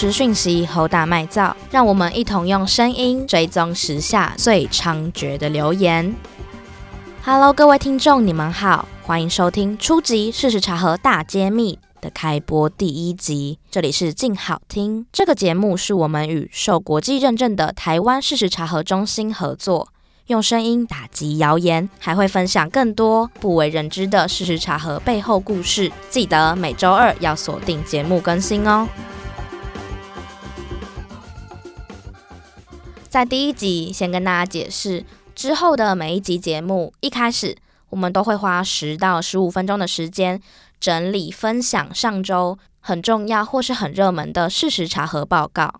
实讯息，侯打麦造，让我们一同用声音追踪时下最猖獗的留言。Hello，各位听众，你们好，欢迎收听初级！事实查核大揭秘的开播第一集。这里是静好听，这个节目是我们与受国际认证的台湾事实查核中心合作。用声音打击谣言，还会分享更多不为人知的事实查核背后故事。记得每周二要锁定节目更新哦。在第一集，先跟大家解释之后的每一集节目。一开始，我们都会花十到十五分钟的时间整理分享上周很重要或是很热门的事实查核报告。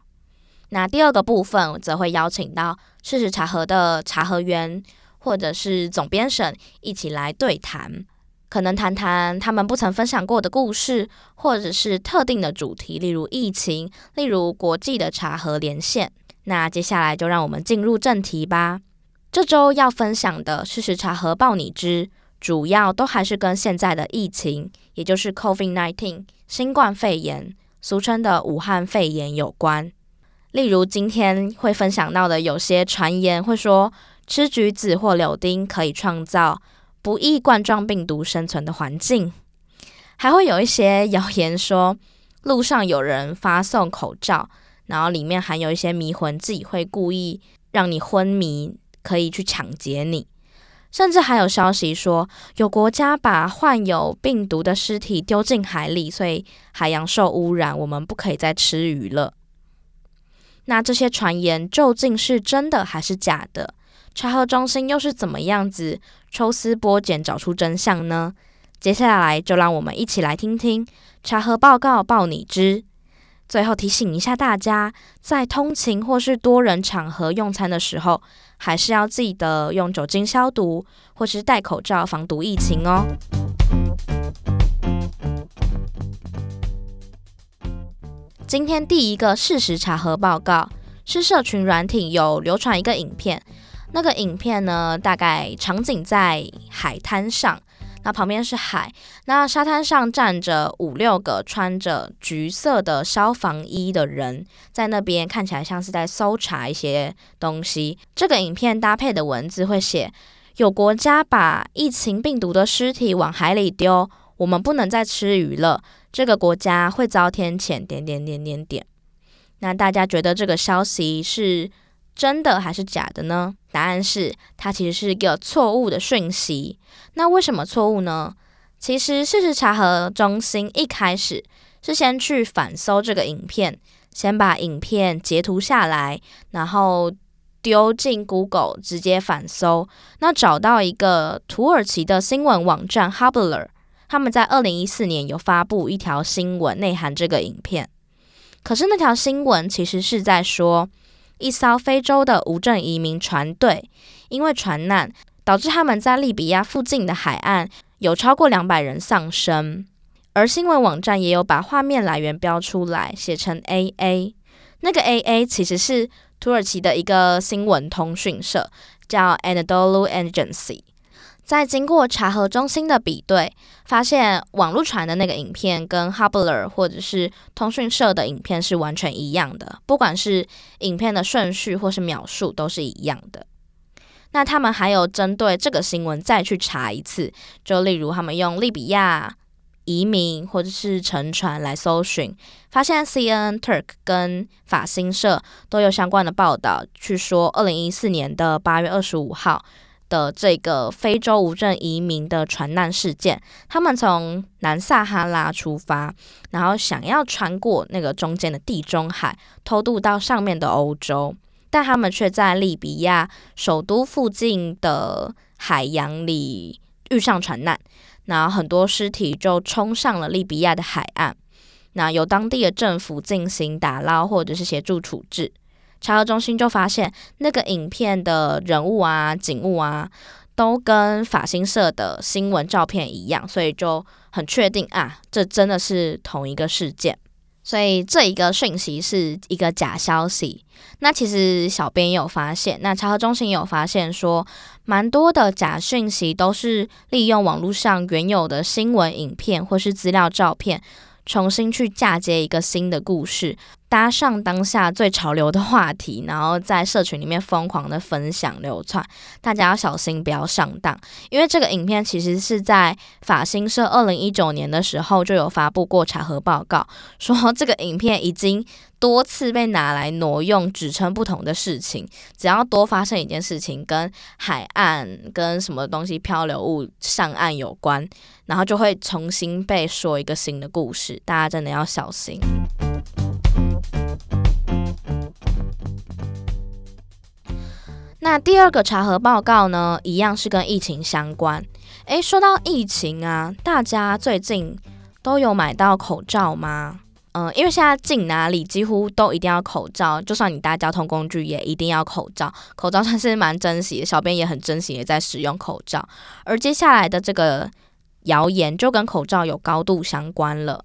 那第二个部分，则会邀请到事实查核的查核员或者是总编审一起来对谈，可能谈谈他们不曾分享过的故事，或者是特定的主题，例如疫情，例如国际的查核连线。那接下来就让我们进入正题吧。这周要分享的事实查核报你知，主要都还是跟现在的疫情，也就是 COVID-19 新冠肺炎，俗称的武汉肺炎有关。例如今天会分享到的，有些传言会说吃橘子或柳丁可以创造不易冠状病毒生存的环境，还会有一些谣言说路上有人发送口罩，然后里面含有一些迷魂自己，会故意让你昏迷，可以去抢劫你。甚至还有消息说有国家把患有病毒的尸体丢进海里，所以海洋受污染，我们不可以再吃鱼了。那这些传言究竟是真的还是假的？查核中心又是怎么样子抽丝剥茧找出真相呢？接下来就让我们一起来听听查核报告报你知。最后提醒一下大家，在通勤或是多人场合用餐的时候，还是要记得用酒精消毒，或是戴口罩防毒疫情哦。今天第一个事实查核报告是社群软体有流传一个影片，那个影片呢，大概场景在海滩上，那旁边是海，那沙滩上站着五六个穿着橘色的消防衣的人，在那边看起来像是在搜查一些东西。这个影片搭配的文字会写：有国家把疫情病毒的尸体往海里丢，我们不能再吃鱼了。这个国家会遭天谴，点点点点点。那大家觉得这个消息是真的还是假的呢？答案是，它其实是一个错误的讯息。那为什么错误呢？其实事实查核中心一开始是先去反搜这个影片，先把影片截图下来，然后丢进 Google 直接反搜，那找到一个土耳其的新闻网站 Haberler。他们在二零一四年有发布一条新闻，内含这个影片。可是那条新闻其实是在说，一艘非洲的无证移民船队因为船难，导致他们在利比亚附近的海岸有超过两百人丧生。而新闻网站也有把画面来源标出来，写成 AA。那个 AA 其实是土耳其的一个新闻通讯社，叫 Anadolu Agency。在经过查核中心的比对，发现网络传的那个影片跟 h u b b l e r 或者是通讯社的影片是完全一样的，不管是影片的顺序或是描述都是一样的。那他们还有针对这个新闻再去查一次，就例如他们用利比亚移民或者是沉船来搜寻，发现 CNN Turk 跟法新社都有相关的报道，去说二零一四年的八月二十五号。的这个非洲无证移民的船难事件，他们从南撒哈拉出发，然后想要穿过那个中间的地中海，偷渡到上面的欧洲，但他们却在利比亚首都附近的海洋里遇上船难，然后很多尸体就冲上了利比亚的海岸，那由当地的政府进行打捞或者是协助处置。查核中心就发现，那个影片的人物啊、景物啊，都跟法新社的新闻照片一样，所以就很确定啊，这真的是同一个事件。所以这一个讯息是一个假消息。那其实小编也有发现，那查核中心也有发现说，蛮多的假讯息都是利用网络上原有的新闻影片或是资料照片。重新去嫁接一个新的故事，搭上当下最潮流的话题，然后在社群里面疯狂的分享流传，大家要小心不要上当。因为这个影片其实是在法新社二零一九年的时候就有发布过查核报告，说这个影片已经多次被拿来挪用，指称不同的事情。只要多发生一件事情跟海岸跟什么东西漂流物上岸有关，然后就会重新被说一个新的故事，大家真的要小心。那第二个查核报告呢，一样是跟疫情相关。诶，说到疫情啊，大家最近都有买到口罩吗？嗯、因为现在进哪里几乎都一定要口罩，就算你搭交通工具也一定要口罩。口罩算是蛮珍惜的，小编也很珍惜的在使用口罩。而接下来的这个谣言就跟口罩有高度相关了。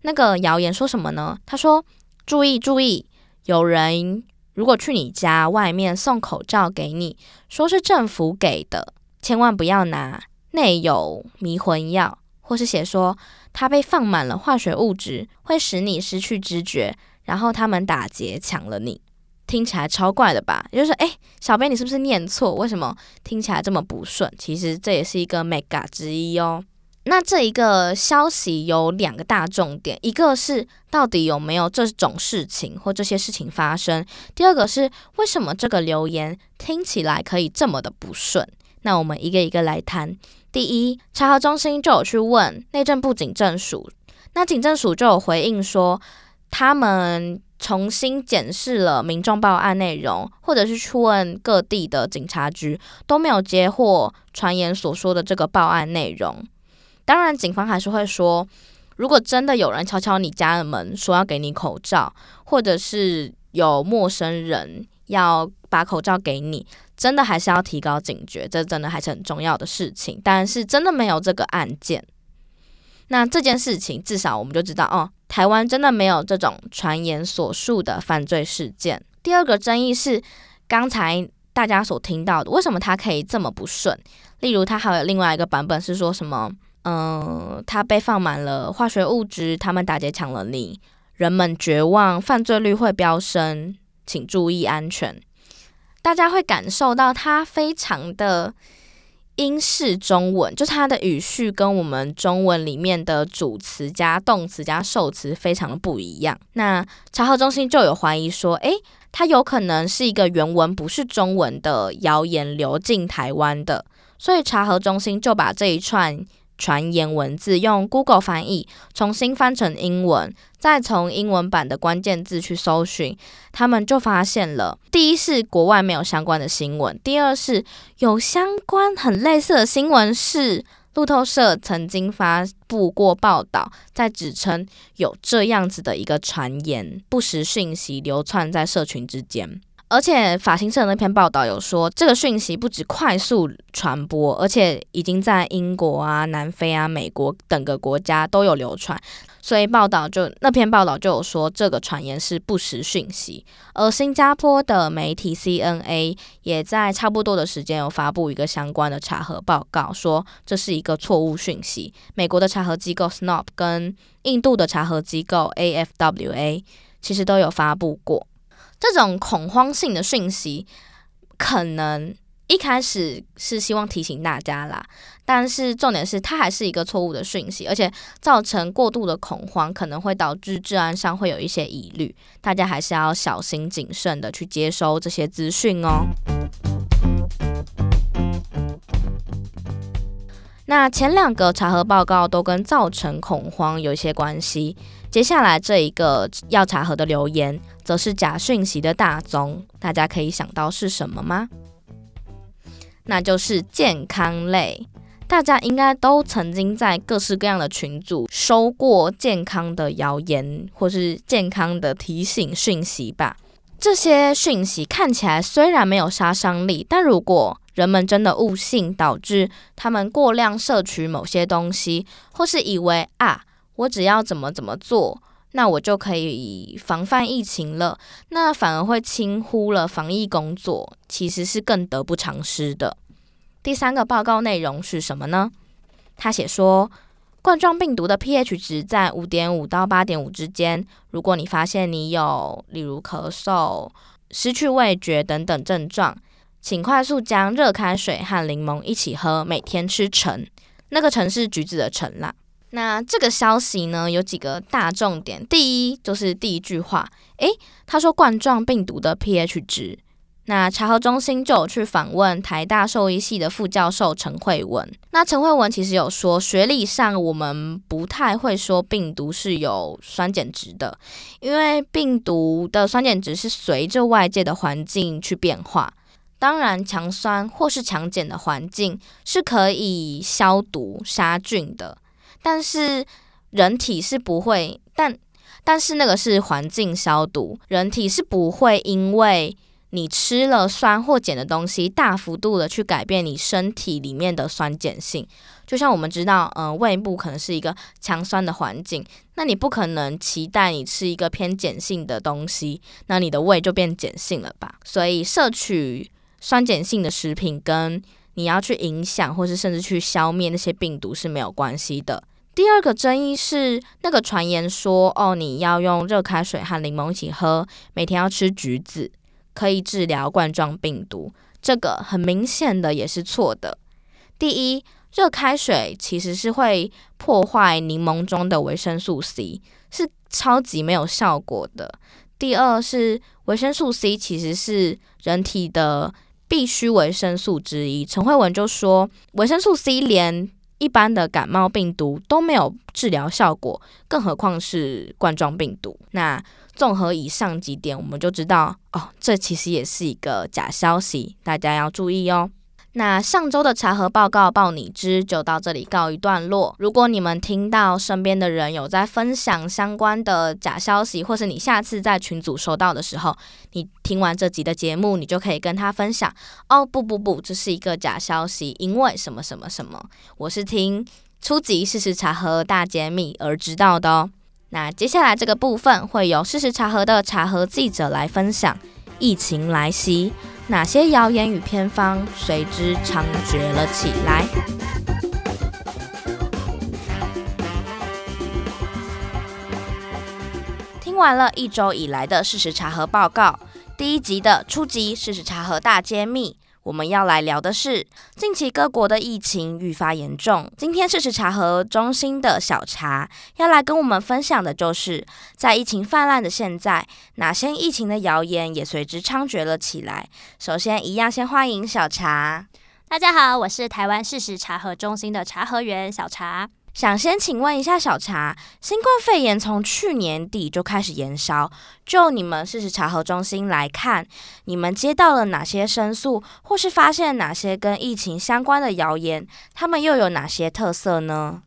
那个谣言说什么呢？他说：“注意注意，有人。”如果去你家外面送口罩给你，说是政府给的，千万不要拿，内有迷魂药，或是写说它被放满了化学物质，会使你失去知觉，然后他们打劫抢了你，听起来超怪的吧？也就是说，诶，小编你是不是念错？为什么听起来这么不顺？其实这也是一个 mega 之一哦。那这一个消息有两个大重点，一个是到底有没有这种事情或这些事情发生，第二个是为什么这个留言听起来可以这么的不顺。那我们一个一个来谈。第一，查核中心就有去问内政部警政署，那警政署就有回应说，他们重新检视了民众报案内容，或者是去问各地的警察局，都没有接获传言所说的这个报案内容。当然，警方还是会说，如果真的有人敲敲你家的门，说要给你口罩，或者是有陌生人要把口罩给你，真的还是要提高警觉，这真的还是很重要的事情。但是真的没有这个案件，那这件事情至少我们就知道，哦，台湾真的没有这种传言所述的犯罪事件。第二个争议是刚才大家所听到的，为什么他可以这么不顺？例如，他还有另外一个版本是说什么？嗯，它被放满了化学物质，他们打劫抢了你，人们绝望，犯罪率会飙升，请注意安全。大家会感受到它非常的英式中文，就是它的语序跟我们中文里面的主词加动词加受词非常的不一样。那查核中心就有怀疑说，诶，它有可能是一个原文不是中文的谣言流进台湾的，所以查核中心就把这一串。传言文字用 Google 翻译重新翻成英文，再从英文版的关键字去搜寻，他们就发现了：第一是国外没有相关的新闻；第二是有相关很类似的新闻是路透社曾经发布过报道，在指称有这样子的一个传言，不实讯息流窜在社群之间。而且法新社那篇报道有说，这个讯息不止快速传播，而且已经在英国啊、南非啊、美国等个国家都有流传。所以报道就那篇报道就有说，这个传言是不实讯息。而新加坡的媒体 CNA 也在差不多的时间有发布一个相关的查核报告，说这是一个错误讯息。美国的查核机构 SNOP 跟印度的查核机构 AFWA 其实都有发布过。这种恐慌性的讯息，可能一开始是希望提醒大家啦，但是重点是它还是一个错误的讯息，而且造成过度的恐慌，可能会导致治安上会有一些疑虑，大家还是要小心谨慎的去接收这些资讯哦。那前两个查核报告都跟造成恐慌有一些关系。接下来这一个要查核的留言，则是假讯息的大宗。大家可以想到是什么吗？那就是健康类。大家应该都曾经在各式各样的群组收过健康的谣言，或是健康的提醒讯息吧。这些讯息看起来虽然没有杀伤力，但如果人们真的误信，导致他们过量摄取某些东西，或是以为啊，我只要怎么怎么做，那我就可以防范疫情了，那反而会轻忽了防疫工作，其实是更得不偿失的。第三个报告内容是什么呢？他写说，冠状病毒的 pH 值在五点五到八点五之间。如果你发现你有例如咳嗽、失去味觉等等症状，请快速将热开水和柠檬一起喝，每天吃橙。那个橙是橘子的橙啦。那这个消息呢，有几个大重点。第一就是第一句话，诶，他说冠状病毒的 pH 值。那查核中心就有去访问台大兽医系的副教授陈慧文。那陈慧文其实有说，学历上我们不太会说病毒是有酸碱值的，因为病毒的酸碱值是随着外界的环境去变化。当然，强酸或是强碱的环境是可以消毒杀菌的，但是人体是不会。但但是那个是环境消毒，人体是不会因为。你吃了酸或碱的东西，大幅度的去改变你身体里面的酸碱性。就像我们知道，嗯、呃，胃部可能是一个强酸的环境，那你不可能期待你吃一个偏碱性的东西，那你的胃就变碱性了吧？所以摄取酸碱性的食品，跟你要去影响或是甚至去消灭那些病毒是没有关系的。第二个争议是那个传言说，哦，你要用热开水和柠檬一起喝，每天要吃橘子。可以治疗冠状病毒，这个很明显的也是错的。第一，热开水其实是会破坏柠檬中的维生素 C，是超级没有效果的。第二是维生素 C 其实是人体的必需维生素之一。陈慧文就说，维生素 C 连一般的感冒病毒都没有治疗效果，更何况是冠状病毒。那综合以上几点，我们就知道哦，这其实也是一个假消息，大家要注意哦。那上周的查核报告报你知就到这里告一段落。如果你们听到身边的人有在分享相关的假消息，或是你下次在群组收到的时候，你听完这集的节目，你就可以跟他分享哦，不不不，这是一个假消息，因为什么什么什么，我是听初级事实查核大揭秘而知道的哦。那接下来这个部分会由事实查核的查核记者来分享，疫情来袭，哪些谣言与偏方随之猖獗了起来？听完了一周以来的事实查核报告，第一集的初级事实查核大揭秘。我们要来聊的是近期各国的疫情愈发严重。今天事实查核中心的小茶要来跟我们分享的就是，在疫情泛滥的现在，哪些疫情的谣言也随之猖獗了起来。首先，一样先欢迎小茶。大家好，我是台湾事实查核中心的查核员小茶。想先请问一下小茶，新冠肺炎从去年底就开始延烧，就你们事实查核中心来看，你们接到了哪些申诉，或是发现哪些跟疫情相关的谣言？他们又有哪些特色呢？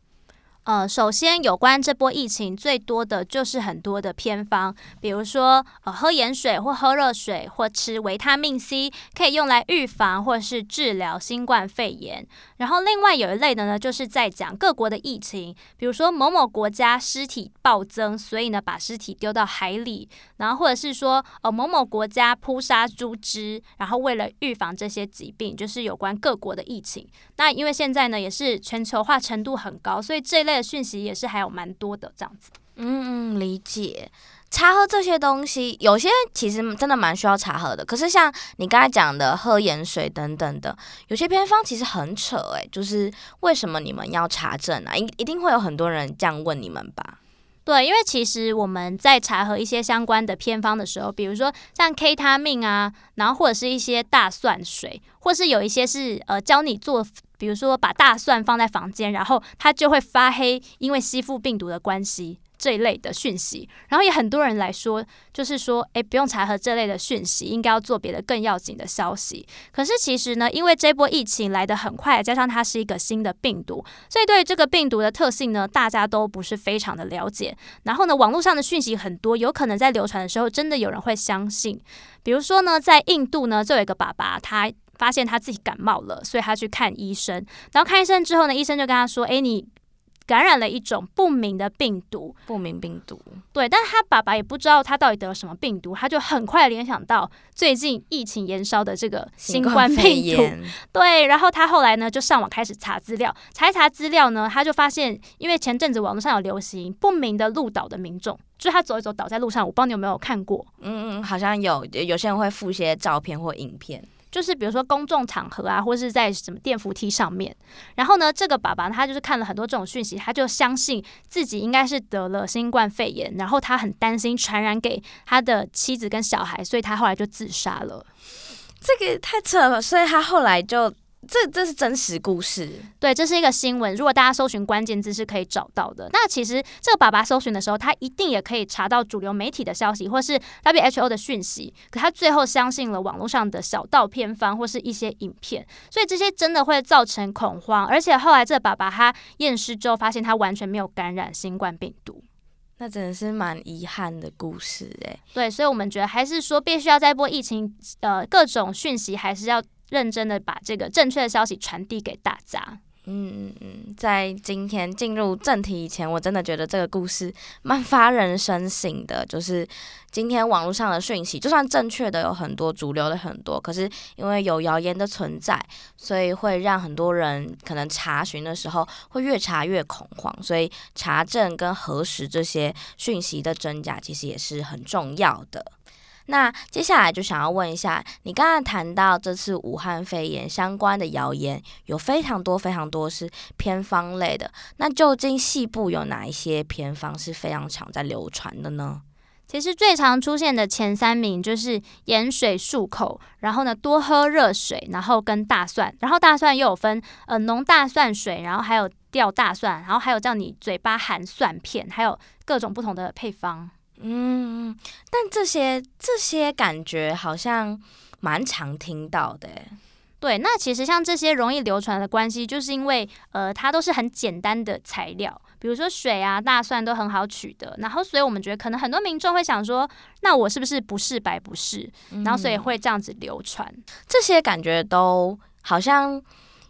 呃，首先有关这波疫情最多的就是很多的偏方，比如说呃喝盐水或喝热水或吃维他命 C 可以用来预防或是治疗新冠肺炎。然后另外有一类的呢，就是在讲各国的疫情，比如说某某国家尸体暴增，所以呢把尸体丢到海里，然后或者是说呃某某国家扑杀猪只，然后为了预防这些疾病，就是有关各国的疫情。那因为现在呢也是全球化程度很高，所以这一类。的讯息也是还有蛮多的这样子，嗯，理解。茶喝这些东西，有些其实真的蛮需要茶喝的。可是像你刚才讲的喝盐水等等的，有些偏方其实很扯诶、欸，就是为什么你们要查证啊？一一定会有很多人这样问你们吧？对，因为其实我们在查核一些相关的偏方的时候，比如说像 K 他命啊，然后或者是一些大蒜水，或是有一些是呃教你做。比如说，把大蒜放在房间，然后它就会发黑，因为吸附病毒的关系这一类的讯息。然后也很多人来说，就是说，诶，不用查核这类的讯息，应该要做别的更要紧的消息。可是其实呢，因为这波疫情来得很快，加上它是一个新的病毒，所以对这个病毒的特性呢，大家都不是非常的了解。然后呢，网络上的讯息很多，有可能在流传的时候，真的有人会相信。比如说呢，在印度呢，就有一个爸爸，他。发现他自己感冒了，所以他去看医生。然后看医生之后呢，医生就跟他说：“哎，你感染了一种不明的病毒，不明病毒。对，但是他爸爸也不知道他到底得了什么病毒，他就很快联想到最近疫情延烧的这个新冠病毒。对，然后他后来呢就上网开始查资料，查一查资料呢，他就发现，因为前阵子网络上有流行不明的鹿岛的民众，就是他走一走倒在路上，我不知道你有没有看过？嗯嗯，好像有，有些人会附一些照片或影片。就是比如说公众场合啊，或是在什么电扶梯上面，然后呢，这个爸爸他就是看了很多这种讯息，他就相信自己应该是得了新冠肺炎，然后他很担心传染给他的妻子跟小孩，所以他后来就自杀了。这个太扯了，所以他后来就。这这是真实故事，对，这是一个新闻。如果大家搜寻关键字是可以找到的。那其实这个爸爸搜寻的时候，他一定也可以查到主流媒体的消息，或是 WHO 的讯息。可他最后相信了网络上的小道偏方或是一些影片，所以这些真的会造成恐慌。而且后来这个爸爸他验尸之后，发现他完全没有感染新冠病毒，那真的是蛮遗憾的故事诶。对，所以我们觉得还是说必须要在播疫情呃各种讯息，还是要。认真的把这个正确的消息传递给大家。嗯嗯嗯，在今天进入正题以前，我真的觉得这个故事蛮发人深省的。就是今天网络上的讯息，就算正确的有很多，主流的很多，可是因为有谣言的存在，所以会让很多人可能查询的时候会越查越恐慌。所以查证跟核实这些讯息的真假，其实也是很重要的。那接下来就想要问一下，你刚刚谈到这次武汉肺炎相关的谣言，有非常多非常多是偏方类的。那究竟细部有哪一些偏方是非常常在流传的呢？其实最常出现的前三名就是盐水漱口，然后呢多喝热水，然后跟大蒜，然后大蒜又有分呃浓大蒜水，然后还有吊大蒜，然后还有叫你嘴巴含蒜片，还有各种不同的配方。嗯，但这些这些感觉好像蛮常听到的。对，那其实像这些容易流传的关系，就是因为呃，它都是很简单的材料，比如说水啊、大蒜都很好取得，然后所以我们觉得可能很多民众会想说，那我是不是不是白不是？然后所以会这样子流传。嗯，这些感觉都好像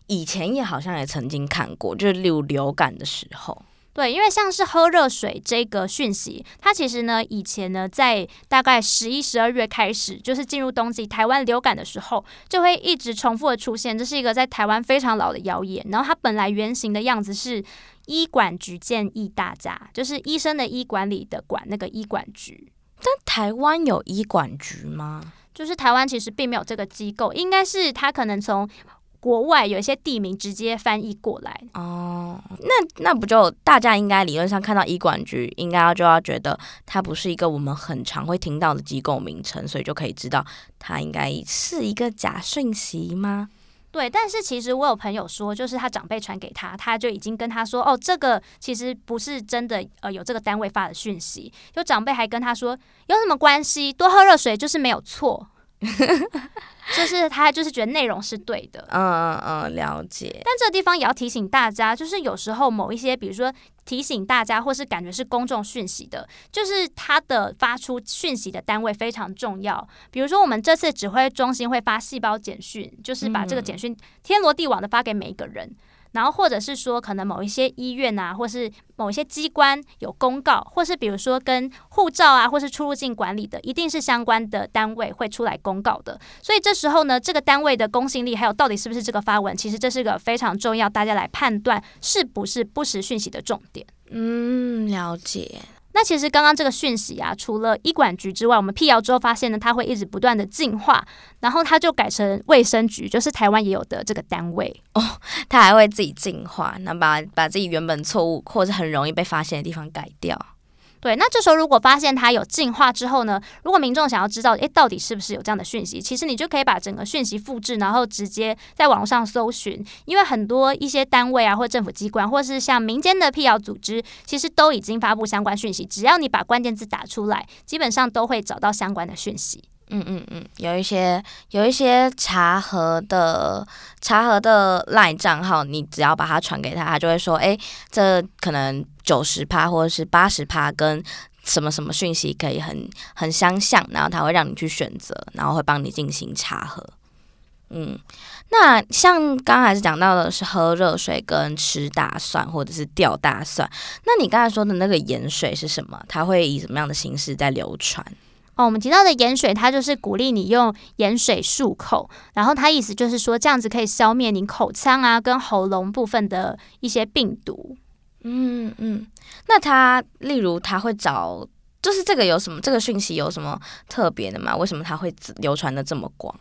以前也好像也曾经看过，就是流流感的时候。对，因为像是喝热水这个讯息，它其实呢，以前呢，在大概十一、十二月开始，就是进入冬季台湾流感的时候，就会一直重复的出现。这是一个在台湾非常老的谣言。然后它本来原型的样子是医管局建议大家，就是医生的医管理的管那个医管局。但台湾有医管局吗？就是台湾其实并没有这个机构，应该是他可能从。国外有一些地名直接翻译过来哦，那那不就大家应该理论上看到医管局，应该就要觉得它不是一个我们很常会听到的机构名称，所以就可以知道它应该是一个假讯息吗？对，但是其实我有朋友说，就是他长辈传给他，他就已经跟他说，哦，这个 其实不是真的，呃，有这个单位发的讯息。就长辈还跟他说，有什么关系？多喝热水就是没有错。就是他，就是觉得内容是对的，嗯嗯嗯，了解。但这个地方也要提醒大家，就是有时候某一些，比如说提醒大家，或是感觉是公众讯息的，就是他的发出讯息的单位非常重要。比如说，我们这次指挥中心会发细胞简讯，就是把这个简讯天罗地网的发给每一个人。然后，或者是说，可能某一些医院啊，或是某一些机关有公告，或是比如说跟护照啊，或是出入境管理的，一定是相关的单位会出来公告的。所以这时候呢，这个单位的公信力，还有到底是不是这个发文，其实这是个非常重要，大家来判断是不是不实讯息的重点。嗯，了解。那其实刚刚这个讯息啊，除了医管局之外，我们辟谣之后发现呢，它会一直不断的进化，然后它就改成卫生局，就是台湾也有的这个单位哦，它还会自己进化，那把把自己原本错误或者很容易被发现的地方改掉。对，那这时候如果发现它有进化之后呢，如果民众想要知道，诶，到底是不是有这样的讯息，其实你就可以把整个讯息复制，然后直接在网上搜寻，因为很多一些单位啊，或政府机关，或是像民间的辟谣组织，其实都已经发布相关讯息，只要你把关键字打出来，基本上都会找到相关的讯息。嗯嗯嗯，有一些有一些查核的查核的 LINE 账号，你只要把它传给他，他就会说，哎，这可能九十趴或者是八十趴跟什么什么讯息可以很很相像，然后他会让你去选择，然后会帮你进行查核。嗯，那像刚才是讲到的是喝热水跟吃大蒜或者是吊大蒜，那你刚才说的那个盐水是什么？它会以什么样的形式在流传？哦，我们提到的盐水，它就是鼓励你用盐水漱口，然后它意思就是说这样子可以消灭你口腔啊跟喉咙部分的一些病毒。嗯嗯，那它例如它会找，就是这个有什么？这个讯息有什么特别的吗？为什么它会流传的这么广？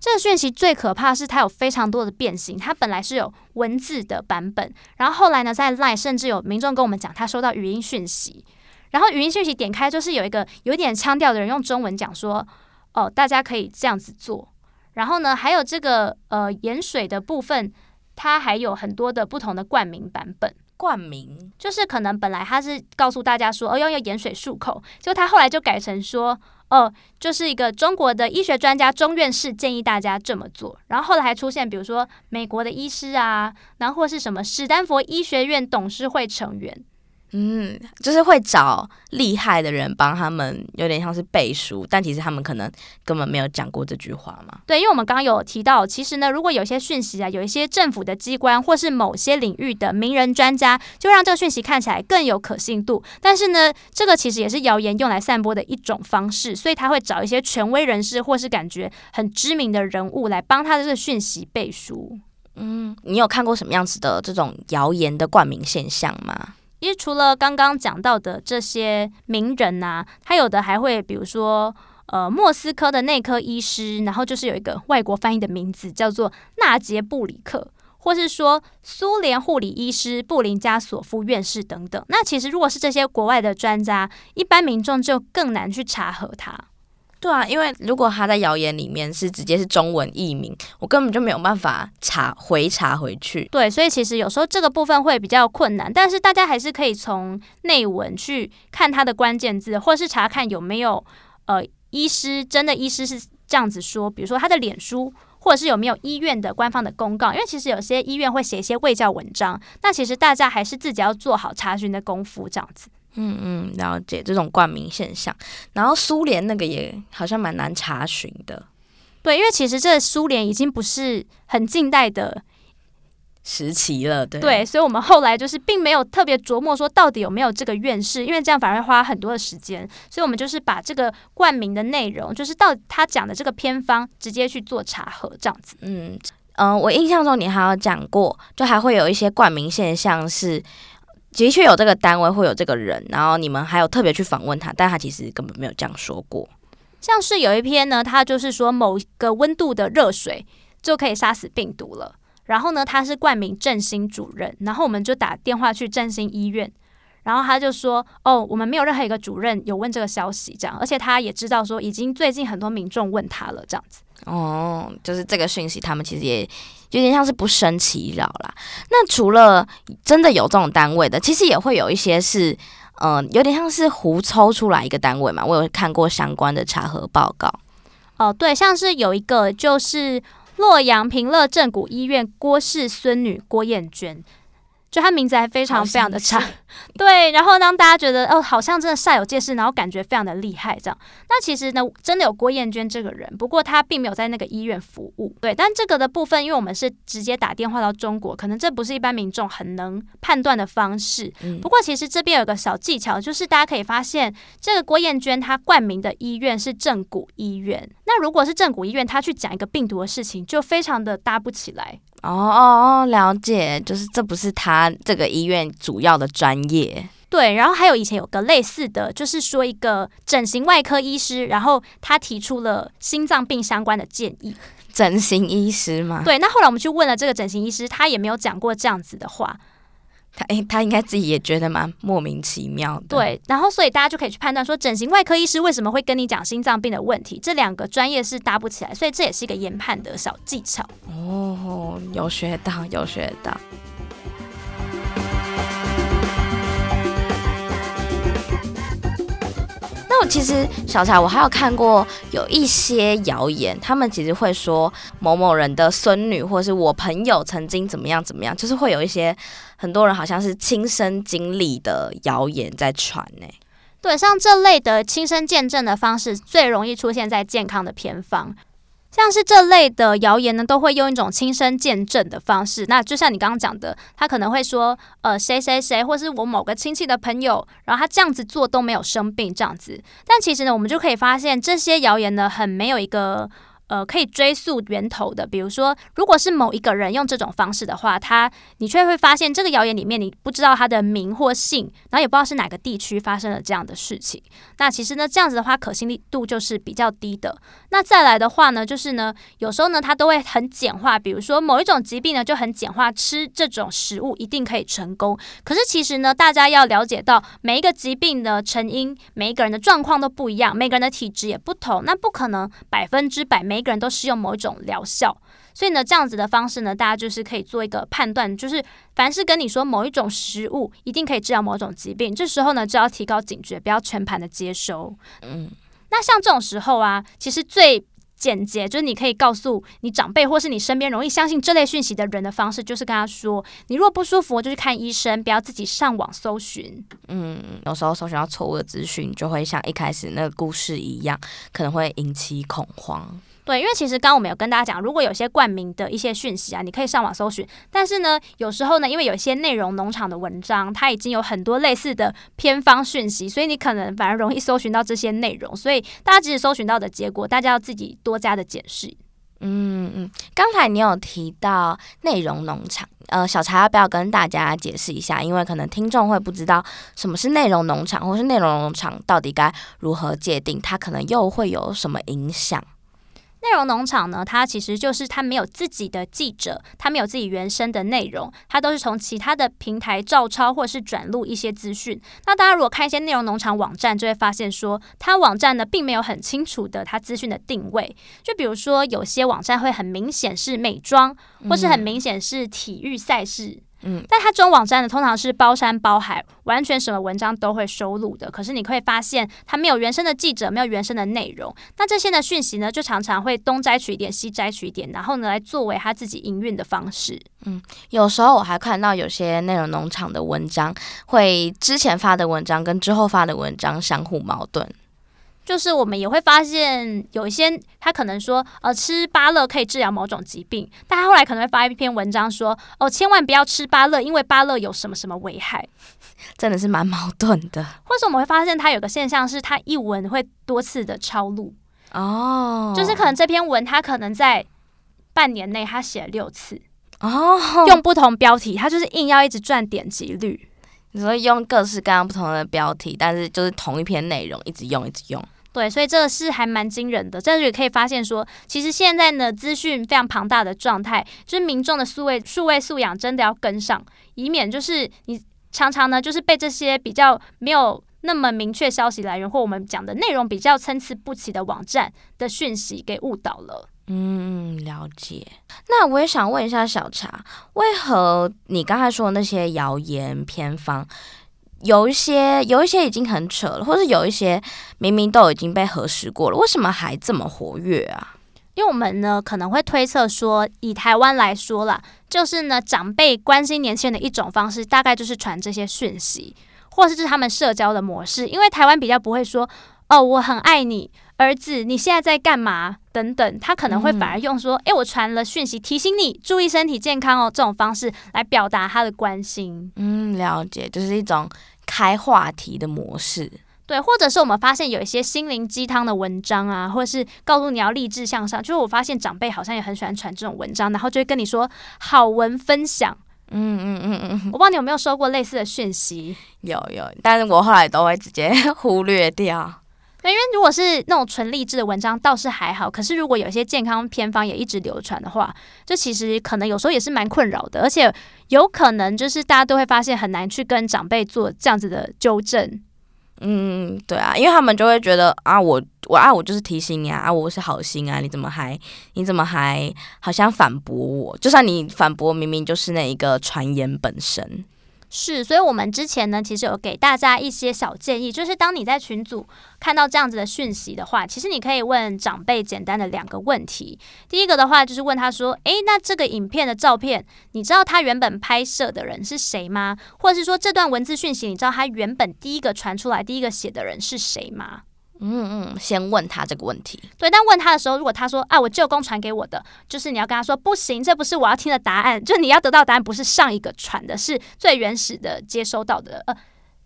这个讯息最可怕是它有非常多的变形，它本来是有文字的版本，然后后来呢，在 LINE 甚至有民众跟我们讲，他收到语音讯息，然后语音讯息点开就是有一个有点腔调的人用中文讲说，哦，大家可以这样子做，然后呢，还有这个呃盐水的部分，它还有很多的不同的冠名版本。冠名就是可能本来他是告诉大家说，哦，要用盐水漱口，结果他后来就改成说。哦，就是一个中国的医学专家钟院士建议大家这么做，然后后来还出现，比如说美国的医师啊，然后或是什么史丹佛医学院董事会成员。嗯，就是会找厉害的人帮他们，有点像是背书，但其实他们可能根本没有讲过这句话嘛。对，因为我们刚刚有提到，其实呢，如果有些讯息啊，有一些政府的机关或是某些领域的名人专家，就让这个讯息看起来更有可信度。但是呢，这个其实也是谣言用来散播的一种方式，所以他会找一些权威人士或是感觉很知名的人物来帮他的这个讯息背书。嗯，你有看过什么样子的这种谣言的冠名现象吗？因为除了刚刚讲到的这些名人呐、他有的还会，比如说，呃，莫斯科的内科医师，然后就是有一个外国翻译的名字叫做纳杰布里克，或是说苏联护理医师布林加索夫院士等等。那其实如果是这些国外的专家，一般民众就更难去查核他。对啊，因为如果他在谣言里面是直接是中文译名，我根本就没有办法查回查回去。对，所以其实有时候这个部分会比较困难，但是大家还是可以从内文去看它的关键字，或是查看有没有呃医师真的医师是这样子说，比如说他的脸书，或者是有没有医院的官方的公告。因为其实有些医院会写一些卫教文章，那其实大家还是自己要做好查询的功夫，这样子。嗯嗯，了解这种冠名现象。然后苏联那个也好像蛮难查询的，对，因为其实这苏联已经不是很近代的时期了，对。对，所以我们后来就是并没有特别琢磨说到底有没有这个院士，因为这样反而会花很多的时间。所以我们就是把这个冠名的内容，就是到他讲的这个偏方，直接去做查核，这样子。嗯嗯、呃，我印象中你还有讲过，就还会有一些冠名现象是。的确有这个单位，会有这个人，然后你们还有特别去访问他，但他其实根本没有这样说过。像是有一篇呢，他就是说某个温度的热水就可以杀死病毒了。然后呢，他是冠名振兴主任，然后我们就打电话去振兴医院，然后他就说：“哦，我们没有任何一个主任有问这个消息，这样，而且他也知道说已经最近很多民众问他了，这样子。”哦，就是这个讯息，他们其实也有点像是不生其扰啦。那除了真的有这种单位的，其实也会有一些是，嗯、有点像是胡抽出来一个单位嘛。我有看过相关的查核报告。哦，对，像是有一个就是洛阳平乐正骨医院郭氏孙女郭艳娟。就他名字还非常非常的长，对，然后让大家觉得哦，好像真的煞有介事，然后感觉非常的厉害这样。那其实呢，真的有郭艳娟这个人，不过她并没有在那个医院服务。对，但这个的部分，因为我们是直接打电话到中国，可能这不是一般民众很能判断的方式。不过其实这边有个小技巧，就是大家可以发现，这个郭艳娟她冠名的医院是正骨医院。那如果是正骨医院，他去讲一个病毒的事情，就非常的搭不起来。哦哦哦，了解，就是这不是他这个医院主要的专业。对，然后还有以前有个类似的，就是说一个整形外科医师，然后他提出了心脏病相关的建议。整形医师吗？对，那后来我们去问了这个整形医师，他也没有讲过这样子的话。他诶，他应该自己也觉得蛮莫名其妙的。对，然后所以大家就可以去判断说，整形外科医师为什么会跟你讲心脏病的问题？这两个专业是搭不起来，所以这也是一个研判的小技巧。哦，有学到，有学到。其实小柴，我还有看过有一些谣言，他们其实会说某某人的孙女，或是我朋友曾经怎么样怎么样，就是会有一些很多人好像是亲身经历的谣言在传呢。对，像这类的亲身见证的方式，最容易出现在健康的偏方。像是这类的谣言呢，都会用一种亲身见证的方式。那就像你刚刚讲的，他可能会说，呃，谁谁谁，或是我某个亲戚的朋友，然后他这样子做都没有生病这样子。但其实呢，我们就可以发现，这些谣言呢，很没有一个。呃，可以追溯源头的，比如说，如果是某一个人用这种方式的话，他你却会发现这个谣言里面你不知道他的名或姓，然后也不知道是哪个地区发生了这样的事情。那其实呢，这样子的话可信力度就是比较低的。那再来的话呢，就是呢，有时候呢，他都会很简化，比如说某一种疾病呢就很简化，吃这种食物一定可以成功。可是其实呢，大家要了解到每一个疾病的成因，每一个人的状况都不一样，每个人的体质也不同，那不可能百分之百每。每个人都适用某一种疗效，所以呢，这样子的方式呢，大家就是可以做一个判断，就是凡是跟你说某一种食物一定可以治疗某种疾病，这时候呢就要提高警觉，不要全盘的接收。嗯，那像这种时候啊，其实最简洁就是你可以告诉你长辈或是你身边容易相信这类讯息的人的方式，就是跟他说：你如果不舒服，就去看医生，不要自己上网搜寻。嗯，有时候搜寻到错误的资讯，就会像一开始那个故事一样，可能会引起恐慌。对，因为其实刚刚我们有跟大家讲，如果有些冠名的一些讯息啊，你可以上网搜寻。但是呢，有时候呢，因为有些内容农场的文章，它已经有很多类似的偏方讯息，所以你可能反而容易搜寻到这些内容。所以大家即使搜寻到的结果，大家要自己多加的检视。嗯嗯，刚才你有提到内容农场，呃，小茶要不要跟大家解释一下？因为可能听众会不知道什么是内容农场，或是内容农场到底该如何界定，它可能又会有什么影响？内容农场呢，它其实就是它没有自己的记者，它没有自己原生的内容，它都是从其他的平台照抄或是转录一些资讯。那大家如果看一些内容农场网站，就会发现说，它网站呢并没有很清楚的它资讯的定位。就比如说，有些网站会很明显是美妆，或是很明显是体育赛事。嗯，但它这种网站呢，通常是包山包海，完全什么文章都会收录的。可是你会发现，它没有原生的记者，没有原生的内容。那这些的讯息呢，就常常会东摘取一点，西摘取一点，然后呢，来作为他自己营运的方式。嗯，有时候我还看到有些内容农场的文章，会之前发的文章跟之后发的文章相互矛盾。就是我们也会发现，有一些他可能说，呃，吃芭乐可以治疗某种疾病，但他后来可能会发一篇文章说，哦，千万不要吃芭乐，因为芭乐有什么什么危害，真的是蛮矛盾的。或者我们会发现，他有个现象是，他一文会多次的抄录哦，就是可能这篇文他可能在半年内他写了六次哦，用不同标题，他就是硬要一直赚点击率。你说用各式各样不同的标题，但是就是同一篇内容一直用一直用。对，所以这个是还蛮惊人的。这里也可以发现说，其实现在呢，资讯非常庞大的状态，就是民众的数位数位素养真的要跟上，以免就是你常常呢，就是被这些比较没有那么明确消息来源，或我们讲的内容比较参差不齐的网站的讯息给误导了。嗯，了解。那我也想问一下小茶，为何你刚才说的那些谣言偏方？有一些有一些已经很扯了，或是有一些明明都已经被核实过了，为什么还这么活跃啊？因为我们呢可能会推测说，以台湾来说啦，就是呢长辈关心年轻人的一种方式，大概就是传这些讯息，或是是他们社交的模式。因为台湾比较不会说哦，我很爱你儿子，你现在在干嘛等等，他可能会反而用说，哎、嗯欸，我传了讯息提醒你注意身体健康哦，这种方式来表达他的关心。嗯，了解，就是一种。开话题的模式，对，或者是我们发现有一些心灵鸡汤的文章啊，或者是告诉你要励志向上，就是我发现长辈好像也很喜欢传这种文章，然后就会跟你说好文分享，嗯嗯嗯嗯，我不知道你有没有收过类似的讯息？有有，但是我后来都会直接 忽略掉。因为如果是那种纯励志的文章倒是还好，可是如果有一些健康偏方也一直流传的话，就其实可能有时候也是蛮困扰的，而且有可能就是大家都会发现很难去跟长辈做这样子的纠正。嗯，对啊，因为他们就会觉得啊，我我啊，我就是提醒你啊，啊，我是好心啊，你怎么还你怎么还好像反驳我？就算你反驳，明明就是那一个传言本身。是，所以我们之前呢，其实有给大家一些小建议，就是当你在群组看到这样子的讯息的话，其实你可以问长辈简单的两个问题。第一个的话，就是问他说：“诶，那这个影片的照片，你知道他原本拍摄的人是谁吗？或者是说这段文字讯息，你知道他原本第一个传出来、第一个写的人是谁吗？”嗯嗯，先问他这个问题。对，但问他的时候，如果他说啊，我舅公传给我的，就是你要跟他说不行，这不是我要听的答案。就你要得到答案，不是上一个传的，是最原始的接收到的，呃，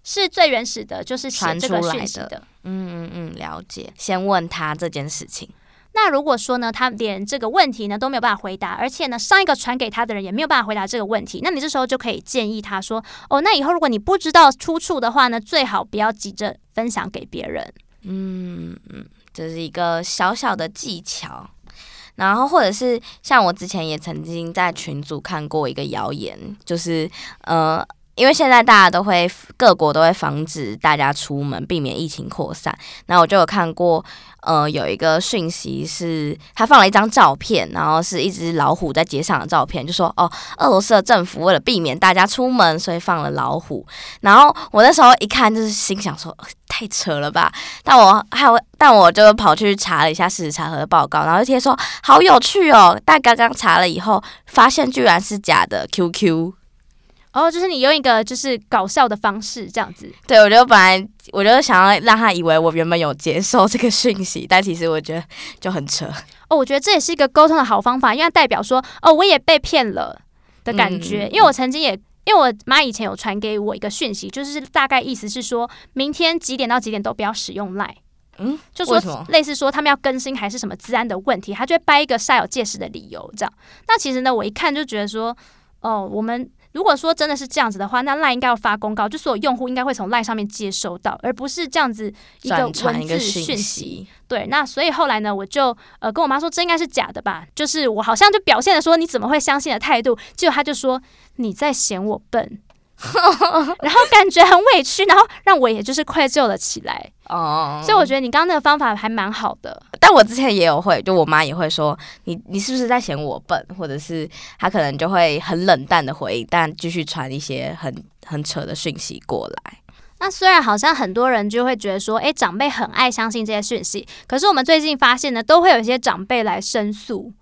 是最原始的，就是写这个讯息的。的嗯嗯嗯，了解。先问他这件事情。那如果说呢，他连这个问题呢都没有办法回答，而且呢，上一个传给他的人也没有办法回答这个问题，那你这时候就可以建议他说，哦，那以后如果你不知道出处的话呢，最好不要急着分享给别人。嗯嗯，这是一个小小的技巧，然后或者是像我之前也曾经在群组看过一个谣言，就是呃，因为现在大家都会各国都会防止大家出门，避免疫情扩散，然后我就有看过。呃，有一个讯息是，他放了一张照片，然后是一只老虎在街上的照片，就说哦，俄罗斯的政府为了避免大家出门，所以放了老虎。然后我那时候一看，就是心想说，太扯了吧？但我还有，但我就跑去查了一下事实查核的报告，然后就贴说好有趣哦。但刚刚查了以后，发现居然是假的 QQ。哦，就是你用一个就是搞笑的方式这样子，对，我就本来我就想要让他以为我原本有接受这个讯息，但其实我觉得就很扯。哦，我觉得这也是一个沟通的好方法，因为代表说哦，我也被骗了的感觉。嗯、因为我曾经也，因为我妈以前有传给我一个讯息，就是大概意思是说明天几点到几点都不要使用 Line。嗯，就说类似说他们要更新还是什么治安的问题，他就会掰一个煞有介事的理由这样。那其实呢，我一看就觉得说，哦，我们。如果说真的是这样子的话，那 LINE 应该要发公告，就所有用户应该会从 LINE 上面接收到，而不是这样子一个文字讯息。对，那所以后来呢，我就呃跟我妈说，这应该是假的吧？就是我好像就表现的说你怎么会相信的态度，结果她就说你在嫌我笨。然后感觉很委屈，然后让我也就是愧疚了起来。哦，oh. 所以我觉得你刚刚那个方法还蛮好的。但我之前也有会，就我妈也会说你，你是不是在嫌我笨？或者是她可能就会很冷淡的回应，但继续传一些很很扯的讯息过来。那虽然好像很多人就会觉得说，诶，长辈很爱相信这些讯息，可是我们最近发现呢，都会有一些长辈来申诉。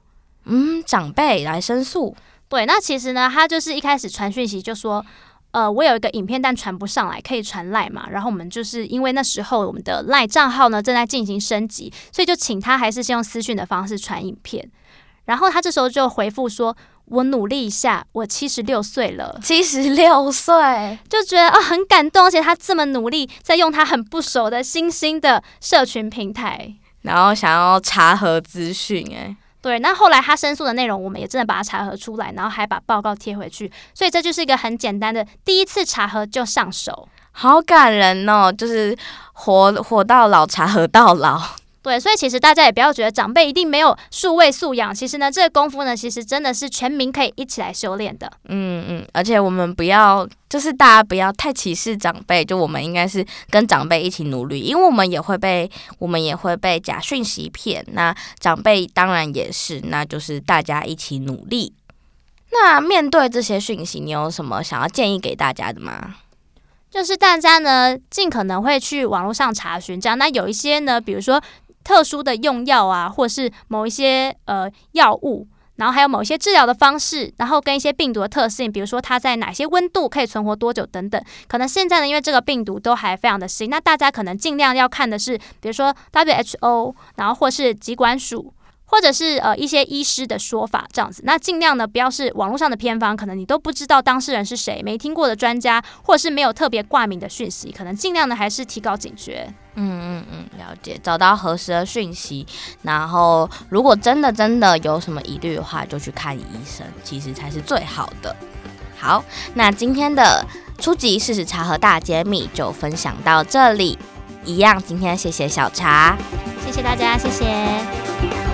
嗯，长辈来申诉。对，那其实呢，他就是一开始传讯息就说。呃，我有一个影片，但传不上来，可以传赖嘛？然后我们就是因为那时候我们的赖账号呢正在进行升级，所以就请他还是先用私讯的方式传影片。然后他这时候就回复说：“我努力一下，我七十六岁了，七十六岁，就觉得啊、哦、很感动，而且他这么努力，在用他很不熟的新兴的社群平台，然后想要查核资讯，诶。对，那后来他申诉的内容，我们也真的把它查核出来，然后还把报告贴回去，所以这就是一个很简单的第一次查核就上手，好感人哦！就是活活到老，查核到老。对，所以其实大家也不要觉得长辈一定没有数位素养，其实呢，这个功夫呢，其实真的是全民可以一起来修炼的。嗯嗯，而且我们不要，就是大家不要太歧视长辈，就我们应该是跟长辈一起努力，因为我们也会被我们也会被假讯息骗，那长辈当然也是，那就是大家一起努力。那面对这些讯息，你有什么想要建议给大家的吗？就是大家呢，尽可能会去网络上查询，这样。那有一些呢，比如说。特殊的用药啊，或是某一些呃药物，然后还有某些治疗的方式，然后跟一些病毒的特性，比如说它在哪些温度可以存活多久等等。可能现在呢，因为这个病毒都还非常的新，那大家可能尽量要看的是，比如说 WHO，然后或是疾管署。或者是呃一些医师的说法这样子，那尽量呢不要是网络上的偏方，可能你都不知道当事人是谁，没听过的专家，或者是没有特别挂名的讯息，可能尽量呢还是提高警觉。嗯嗯嗯，了解，找到合适的讯息，然后如果真的真的有什么疑虑的话，就去看医生，其实才是最好的。好，那今天的初级！事实茶和大揭秘就分享到这里，一样，今天谢谢小茶，谢谢大家，谢谢。